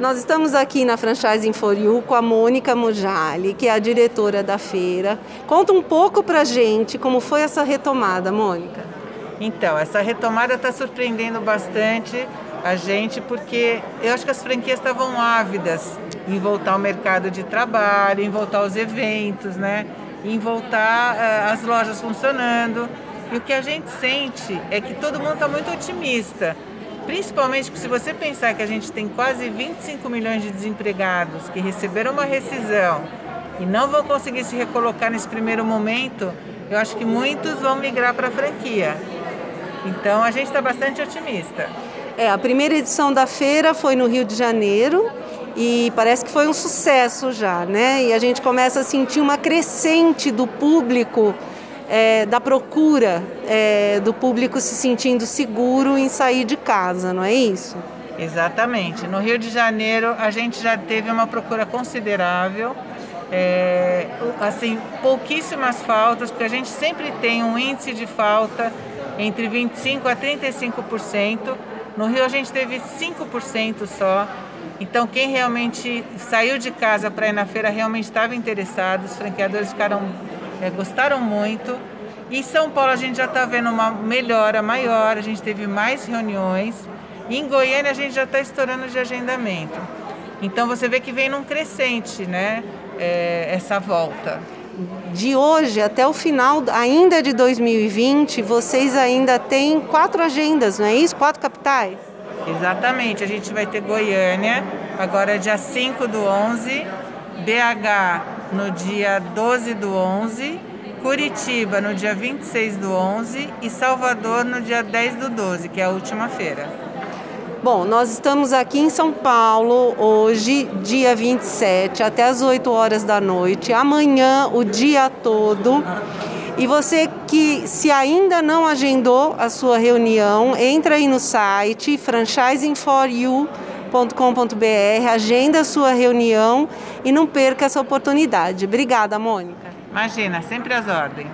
Nós estamos aqui na Franchising for You com a Mônica Mujali, que é a diretora da feira. Conta um pouco pra gente como foi essa retomada, Mônica. Então, essa retomada está surpreendendo bastante a gente porque eu acho que as franquias estavam ávidas em voltar ao mercado de trabalho, em voltar aos eventos, né? Em voltar uh, as lojas funcionando. E o que a gente sente é que todo mundo está muito otimista Principalmente se você pensar que a gente tem quase 25 milhões de desempregados que receberam uma rescisão e não vão conseguir se recolocar nesse primeiro momento, eu acho que muitos vão migrar para a franquia. Então a gente está bastante otimista. É, a primeira edição da feira foi no Rio de Janeiro e parece que foi um sucesso já, né? E a gente começa a sentir uma crescente do público é, da procura é, do público se sentindo seguro em sair de casa, não é isso? Exatamente. No Rio de Janeiro a gente já teve uma procura considerável. É, assim, pouquíssimas faltas, porque a gente sempre tem um índice de falta entre 25% a 35%. No Rio a gente teve 5% só. Então, quem realmente saiu de casa para ir na feira realmente estava interessado, os franqueadores ficaram é, gostaram muito. E São Paulo a gente já está vendo uma melhora maior, a gente teve mais reuniões. E em Goiânia a gente já está estourando de agendamento. Então você vê que vem num crescente, né? É, essa volta. De hoje até o final ainda de 2020, vocês ainda têm quatro agendas, não é isso? Quatro capitais? Exatamente. A gente vai ter Goiânia, agora dia 5 do 11, BH no dia 12 do 11, Curitiba no dia 26 do 11 e Salvador no dia 10 do 12, que é a última feira. Bom, nós estamos aqui em São Paulo hoje, dia 27, até as 8 horas da noite. Amanhã, o dia todo. E você que se ainda não agendou a sua reunião, entra aí no site franchising for you com.br agenda a sua reunião e não perca essa oportunidade. Obrigada, Mônica. Imagina, sempre as ordens.